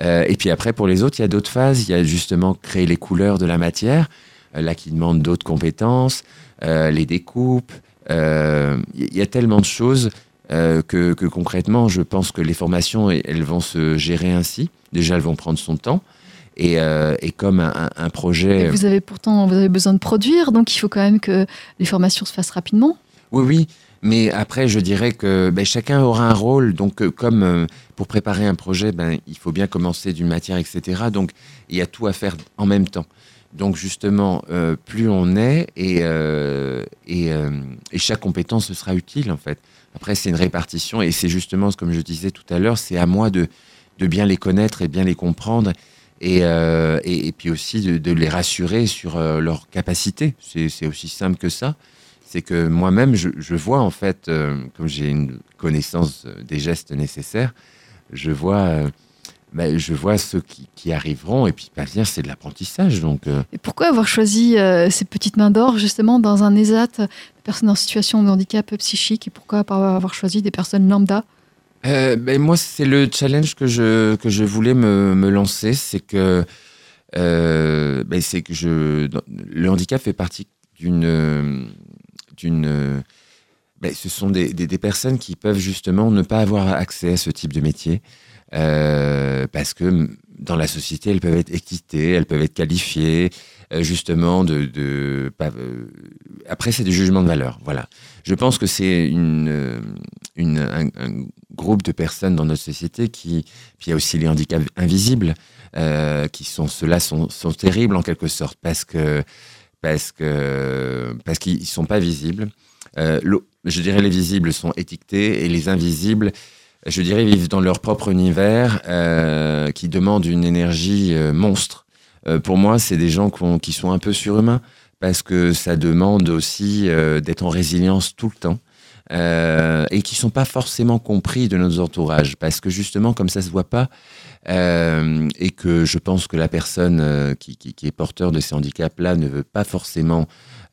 Et puis après, pour les autres, il y a d'autres phases. Il y a justement créer les couleurs de la matière. là qui demandent d'autres compétences, les découpes. Il y a tellement de choses que, concrètement, je pense que les formations, elles vont se gérer ainsi. Déjà, elles vont prendre son temps. Et, comme un, projet... vous avez pourtant vous avez besoin de produire, donc il faut quand même que les formations se fassent rapidement. Oui, oui. Mais après, je dirais que ben, chacun aura un rôle. Donc, euh, comme euh, pour préparer un projet, ben, il faut bien commencer d'une matière, etc. Donc, il y a tout à faire en même temps. Donc, justement, euh, plus on est et, et, et, chaque compétence sera utile, en fait. Après, c'est une répartition et c'est justement, comme je disais tout à l'heure, c'est à moi de, de bien les connaître et bien les comprendre et, et, puis aussi de, les rassurer sur leurs capacités. C'est aussi simple que ça c'est que moi-même, je, vois en fait, euh, comme j'ai une connaissance euh, des gestes nécessaires, je vois, euh, bah, je vois ceux qui, arriveront, et puis bah, bien, c'est de l'apprentissage. Donc, Et pourquoi avoir choisi ces petites mains d'or justement dans un ESAT, des personnes en situation de handicap psychique, et pourquoi avoir choisi des personnes lambda? Ben, Moi, c'est le challenge que je, que je voulais me, me lancer, c'est que, ben, c'est que je, le handicap fait partie d'une d'une ben, ce sont des, des, personnes qui peuvent justement ne pas avoir accès à ce type de métier euh, parce que dans la société, elles peuvent être équitées, elles peuvent être qualifiées euh, justement de... euh, après, c'est des jugements de valeur. Voilà. Je pense que c'est une, un, groupe de personnes dans notre société qui... Puis il y a aussi les handicaps invisibles qui sont... Ceux-là sont, sont terribles en quelque sorte parce que parce que parce qu'ils sont pas visibles. Je dirais les visibles sont étiquetés et les invisibles, je dirais, vivent dans leur propre univers euh, qui demande une énergie euh, monstre. pour moi, c'est des gens qui sont un peu surhumains parce que ça demande aussi d'être en résilience tout le temps. et qui sont pas forcément compris de nos entourages parce que justement comme ça se voit pas euh, et que je pense que la personne euh, qui, est porteur de ces handicaps-là ne veut pas forcément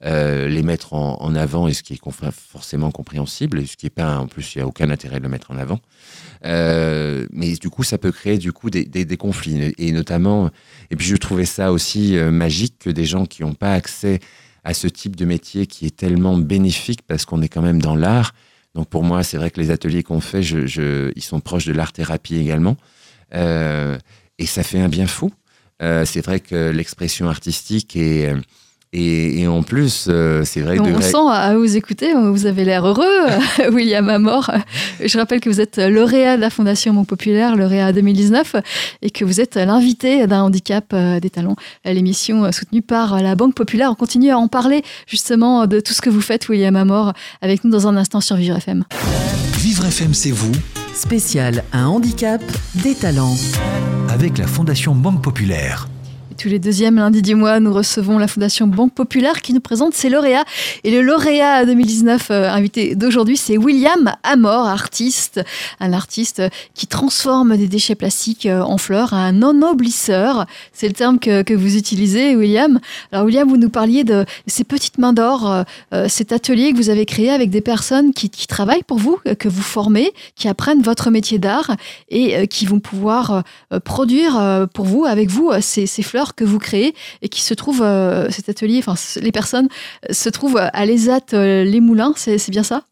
euh, les mettre en, avant, et ce qui est forcément compréhensible, et ce qui est pas, en plus, il n'y a aucun intérêt de le mettre en avant. Mais du coup, ça peut créer du coup des, conflits, et notamment, et puis je trouvais ça aussi magique que des gens qui n'ont pas accès à ce type de métier qui est tellement bénéfique parce qu'on est quand même dans l'art. Donc pour moi, c'est vrai que les ateliers qu'on fait, ils sont proches de l'art-thérapie également. Euh, et ça fait un bien fou. Euh, c'est vrai que l'expression artistique est et, en plus, euh, c'est vrai. On sent à vous écouter, vous avez l'air heureux, William Amor. Je rappelle que vous êtes lauréat de la Fondation Mon Populaire, lauréat 2019, et que vous êtes l'invité d'un handicap des talents, l'émission soutenue par la Banque Populaire. On continue à en parler justement de tout ce que vous faites, William Amor, avec nous dans un instant sur Vivre FM. Vivre FM, c'est vous spécial Un handicap, des talents. Avec la Fondation Banque Populaire. Tous les deuxièmes lundis du mois, nous recevons la Fondation Banque Populaire qui nous présente ses lauréats. Et le lauréat 2019 euh, invité d'aujourd'hui, c'est William Amor, artiste. Un artiste qui transforme des déchets plastiques euh, en fleurs, un ennoblisseur. C'est le terme que, vous utilisez, William. Alors, William, vous nous parliez de ces petites mains d'or, euh, cet atelier que vous avez créé avec des personnes qui, travaillent pour vous, que vous formez, qui apprennent votre métier d'art et qui vont pouvoir produire pour vous, avec vous, ces fleurs que vous créez et qui se trouve, euh, cet atelier, enfin les personnes euh, se trouvent à l'ESAT euh, Les Moulins, c'est bien ça?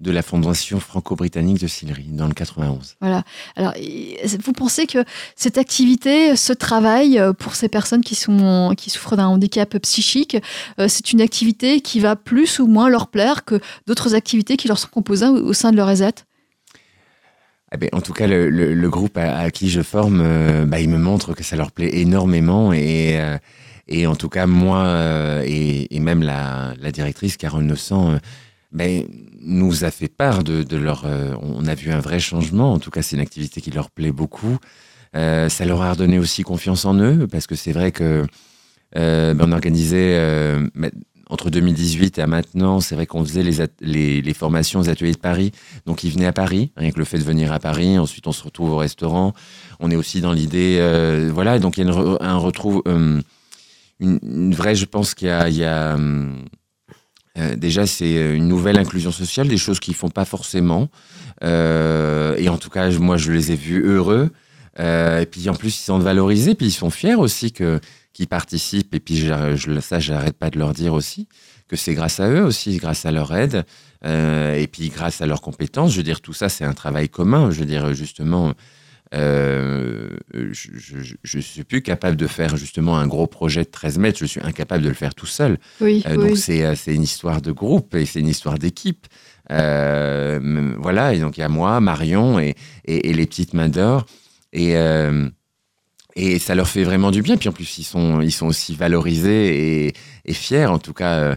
De la Fondation franco-britannique de Sillery, dans le 91. Voilà. Alors, vous pensez que cette activité, ce travail pour ces personnes qui, sont, qui souffrent d'un handicap psychique, c'est une activité qui va plus ou moins leur plaire que d'autres activités qui leur sont proposées au sein de leur ESAT eh ben, en tout cas, le, groupe à, qui je forme, euh, bah, il me montre que ça leur plaît énormément. Et, euh, et en tout cas, moi euh, et, même la, directrice, Carole Nossan, ben, nous a fait part de, leur... on a vu un vrai changement. En tout cas, c'est une activité qui leur plaît beaucoup. ça leur a redonné aussi confiance en eux, parce que c'est vrai que ben, on organisait entre 2018 et maintenant, c'est vrai qu'on faisait les, les, formations aux ateliers de Paris. Donc, ils venaient à Paris, rien que le fait de venir à Paris. Ensuite, on se retrouve au restaurant. On est aussi dans l'idée, euh, voilà. Donc, il y a un retrouve, euh, une, vraie, je pense qu'il y a, a euh, déjà, c'est une nouvelle inclusion sociale, des choses qu'ils font pas forcément. et en tout cas, moi, je les ai vus heureux. Euh, et puis en plus, ils sont valorisés, puis ils sont fiers aussi que qu'ils participent. Et puis je, je, ça, j'arrête pas de leur dire aussi que c'est grâce à eux aussi, grâce à leur aide, euh, et puis grâce à leurs compétences. Je veux dire, tout ça, c'est un travail commun. Je veux dire, justement, euh, je ne suis plus capable de faire justement un gros projet de 13 mètres. Je suis incapable de le faire tout seul. Oui, Euh, oui. Donc c'est euh, c'est une histoire de groupe et c'est une histoire d'équipe. Euh, voilà, et donc il y a moi, Marion et, et, et les petites mains d'or. Et, euh, et ça leur fait vraiment du bien. Puis en plus, ils sont, ils sont aussi valorisés et, et fiers. En tout cas, euh,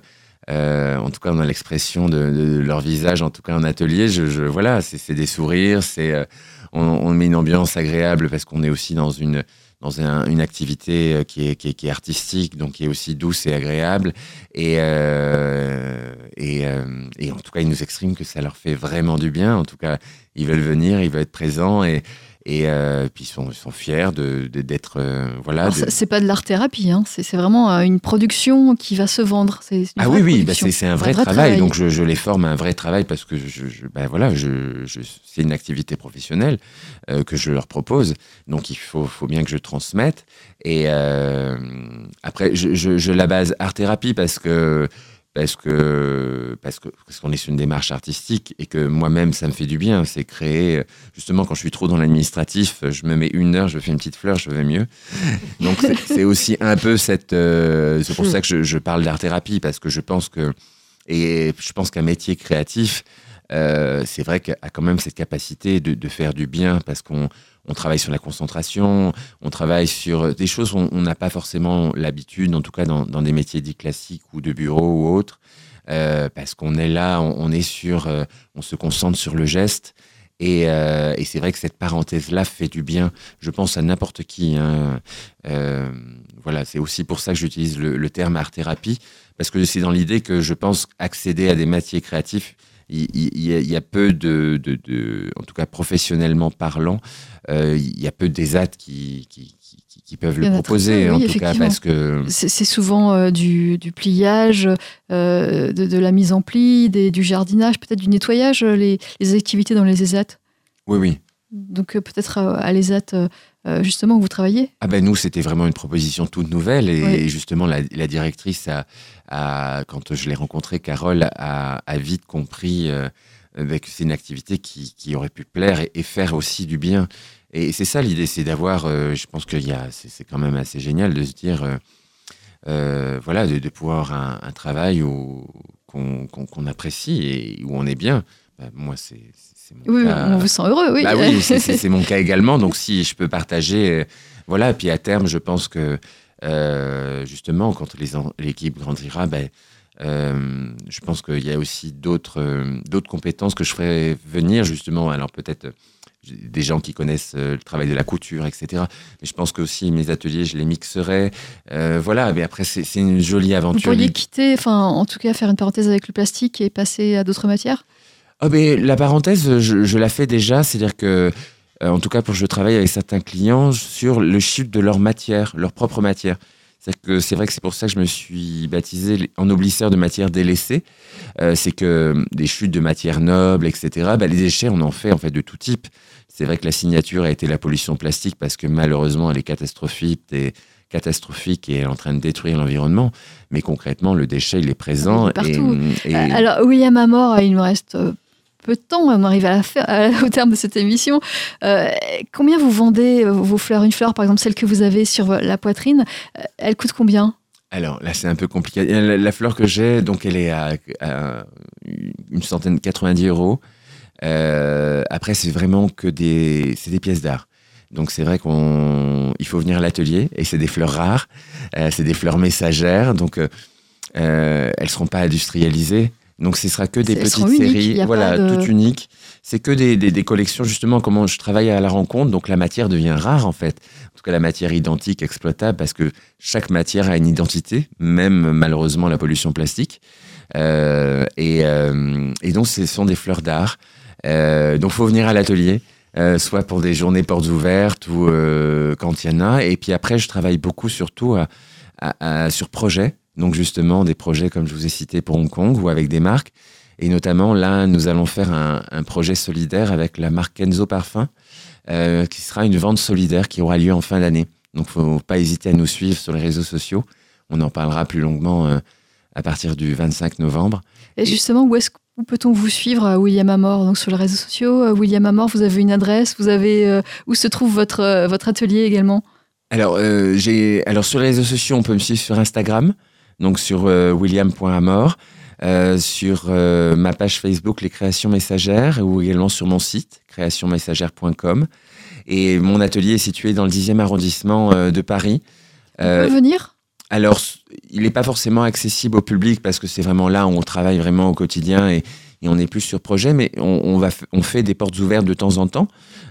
euh, en tout cas, dans l'expression de, de leur visage, en tout cas en atelier, je, je voilà, c'est des sourires, c'est euh, on, on met une ambiance agréable parce qu'on est aussi dans une dans un- une activité euh, qui est, qui, est, qui est artistique, donc qui est aussi douce et agréable. Et, euh, et, euh, et en tout cas, ils nous expriment que ça leur fait vraiment du bien. En tout cas, ils veulent venir, ils veulent être présents et, et euh, puis ils sont, ils sont fiers de d'être euh, voilà. De- c'est- pas de l'art thérapie, hein. c'est vraiment euh, une production qui va se vendre. C'est Ah oui, oui, bah c'est un vrai, travail. Donc je, je les forme à un vrai travail parce que je, je- bah voilà, je, je- c'est une activité professionnelle euh, que je leur propose. Donc il faut, faut bien que je transmette. Et après, je, je, je la base art thérapie parce que parce que parce que parce qu'on est sur une démarche artistique et que moi-même ça me fait du bien. C'est créer justement quand je suis trop dans l'administratif, je me mets une heure, je fais une petite fleur, je vais mieux. Donc c'est- aussi un peu cette. euh, c'est pour ça que je, je parle d'art thérapie parce que je pense que et je pense qu'un métier créatif, euh, c'est vrai qu'a quand même cette capacité de, faire du bien parce qu'on on travaille sur la concentration, on travaille sur des choses où on n'a pas forcément l'habitude, en tout cas dans, des métiers dits classiques ou de bureau ou autres, euh, parce qu'on est là, on, est sur, euh, on se concentre sur le geste. Et, euh, c'est vrai que cette parenthèse-là fait du bien, je pense à n'importe qui. hein. Euh, voilà, c'est aussi pour ça que j'utilise le, le terme art-thérapie, parce que c'est dans l'idée que je pense accéder à des métiers créatifs, il, il- il y, a, peu de, de, de- en tout cas professionnellement parlant, euh, il y a peu d'ESAT qui, qui, qui, qui- qui peuvent le proposer, en oui, tout cas, effectivement. parce que... C'est souvent euh, du, du pliage, euh, de, de la mise en pli, des- du jardinage, peut-être du nettoyage, les, les activités dans les ESAT. Oui, oui. Donc peut-être à l'ESAT, justement, où vous travaillez? Ah ben nous, c'était vraiment une proposition toute nouvelle et, Oui. et justement la, la directrice a, a- quand je l'ai rencontrée, Carole a, a vite compris euh, euh, que c'est une activité qui, qui aurait pu plaire et, et faire aussi du bien. Et c'est ça l'idée, c'est d'avoir, euh, je pense a, c'est quand même assez génial de se dire, euh, euh, voilà, de, de pouvoir un, un travail qu'on apprécie et où on est bien. Ben, moi, c'est mon Oui, cas. on vous sent heureux, oui. Bah oui, c'est- mon cas également. Donc si je peux partager, euh, voilà. Puis à terme, je pense que euh, justement, quand l'équipe grandira, ben, euh, je pense qu'il y a aussi d'autres euh, d'autres compétences que je ferai venir justement. Alors peut-être des gens qui connaissent le travail de la couture, etc. Mais je pense que aussi mes ateliers, je les mixerai. Euh, voilà. Mais après, c'est une jolie Vous aventure. pourriez quitter, enfin, en tout cas, faire une parenthèse avec le plastique et passer à d'autres matières? Ah ben, la parenthèse, je, je la fais déjà, c'est-à-dire que, euh, en tout cas, pour je travaille avec certains clients sur le chiffre de leur matière, leur propre matière. C'est que c'est vrai que c'est pour ça que je me suis baptisé en oblisseur de matières délaissées. Euh, c'est que des chutes de matières nobles, etc. bah, les déchets, on en fait en fait de tout type. C'est vrai que la signature a été la pollution plastique parce que malheureusement elle est catastrophique et catastrophique et est en train de détruire l'environnement. Mais concrètement, le déchet il est présent Il est partout. et, et- Euh, Alors, William Amor, il nous reste peu de temps, on arrive à la fin- au terme de cette émission. Euh, combien vous vendez euh, vos fleurs? Une fleur, par exemple, celle que vous avez sur la poitrine, euh, elle coûte combien? Alors là, c'est un peu compliqué. La, fleur que j'ai, donc elle est à, une centaine, 90 euros. Euh, après, c'est vraiment que des, c'est des pièces d'art. Donc c'est vrai qu'on, il faut venir à l'atelier et c'est des fleurs rares, euh, c'est des fleurs messagères, donc euh, euh, elles seront pas industrialisées. Donc ce sera que des petites séries, voilà, de- toutes uniques. C'est que des, des, des collections justement. Comment je travaille à la rencontre, donc la matière devient rare en fait. En tout cas, la matière identique, exploitable, parce que chaque matière a une identité, même malheureusement la pollution plastique. Euh, et, euh, et donc, ce sont des fleurs d'art. Euh, donc, faut venir à l'atelier, euh, soit pour des journées portes ouvertes ou euh, quand il y en a. Et puis après, je travaille beaucoup surtout à- à- à- sur projet. Donc, justement, des projets comme je vous ai cité pour Hong Kong ou avec des marques. Et notamment, là, nous allons faire un, un projet solidaire avec la marque Kenzo Parfum. euh, qui sera une vente solidaire qui aura lieu en fin d'année. Donc, faut pas hésiter à nous suivre sur les réseaux sociaux. On en parlera plus longuement euh, à partir du 25 novembre. Et justement, où est-ce où peut-on vous suivre, euh, William Amor Donc sur les réseaux sociaux, William Amor, vous avez une adresse, vous avez euh, où se trouve votre votre atelier également? Alors, euh, j'ai, alors sur les réseaux sociaux, on peut me suivre sur Instagram, donc sur euh, william.amor, euh, sur euh, ma page Facebook Les Créations Messagères ou également sur mon site créationmessagère.com. Et mon atelier est situé dans le 10e arrondissement euh, de Paris. Euh, pouvez venir? alors, il n'est pas forcément accessible au public parce que c'est vraiment là où on travaille vraiment au quotidien et, et on est plus sur projet, mais on, on va, on fait des portes ouvertes de temps en temps.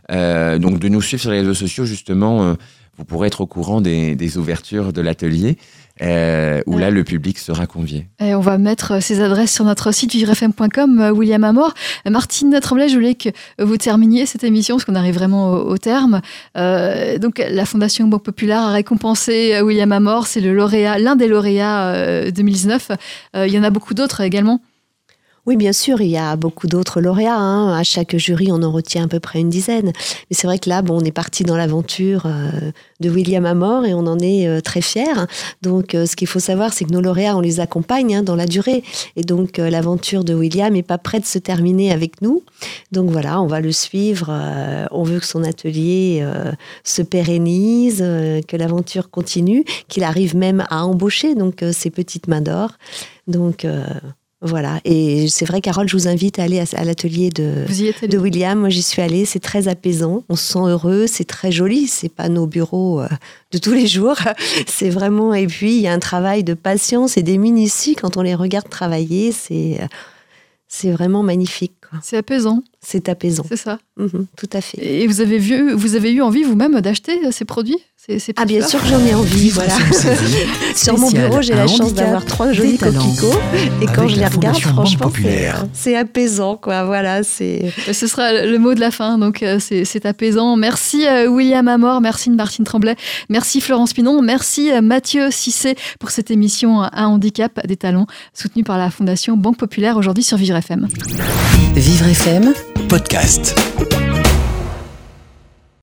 Donc, de nous suivre sur les réseaux sociaux, justement, vous pourrez être au courant des, des ouvertures de l'atelier euh, où là, le public sera convié. Et on va mettre ces adresses sur notre site vivrefm.com, euh, William Amor. Euh, Martine Tremblay, je voulais que vous terminiez cette émission parce qu'on arrive vraiment au, au terme. Euh, donc, la Fondation Banque Populaire a récompensé euh, William Amor. C'est le lauréat, l'un des lauréats euh, 2019. Euh, il y en a beaucoup d'autres également. Oui, bien sûr, il y a beaucoup d'autres lauréats. hein. À chaque jury, on en retient à peu près une dizaine. Mais c'est vrai que là, bon, on est parti dans l'aventure euh, de William Amor et on en est euh, très fiers. Donc, euh, ce qu'il faut savoir, c'est que nos lauréats, on les accompagne hein, dans la durée. Et donc, euh, l'aventure de William n'est pas prête de se terminer avec nous. Donc voilà, on va le suivre. euh, on veut que son atelier euh, se pérennise, que l'aventure continue, qu'il arrive même à embaucher donc ses petites mains d'or. Donc voilà. Et c'est vrai, Carole, je vous invite à aller à, l'atelier de, William. Moi, j'y suis allée. C'est très apaisant. On se sent heureux. C'est très joli. C'est pas nos bureaux euh, de tous les jours. C'est vraiment. Et puis, il y a un travail de patience et des minuties quand on les regarde travailler. C'est euh, c'est vraiment magnifique. C'est apaisant, C'est apaisant. c'est ça. Mhm, tout à fait. Et vous avez, vu, vous avez eu envie vous-même d'acheter euh, ces produits? Ah, bien sûr que j'en ai envie. Voilà. Sur mon bureau, j'ai la chance d'avoir trois jolis coquelicots. Et quand je les regarde, franchement, c'est apaisant. Quoi. Voilà, c'est. Euh, Ce sera le mot de la fin, donc euh, c'est c'est apaisant. Merci euh, William Amor, merci Martine Tremblay, merci Florence Pinon, merci Mathieu Cissé pour cette émission Un handicap des talents, soutenue par la Fondation Banque Populaire aujourd'hui sur Vivre FM. Vivre FM Podcast.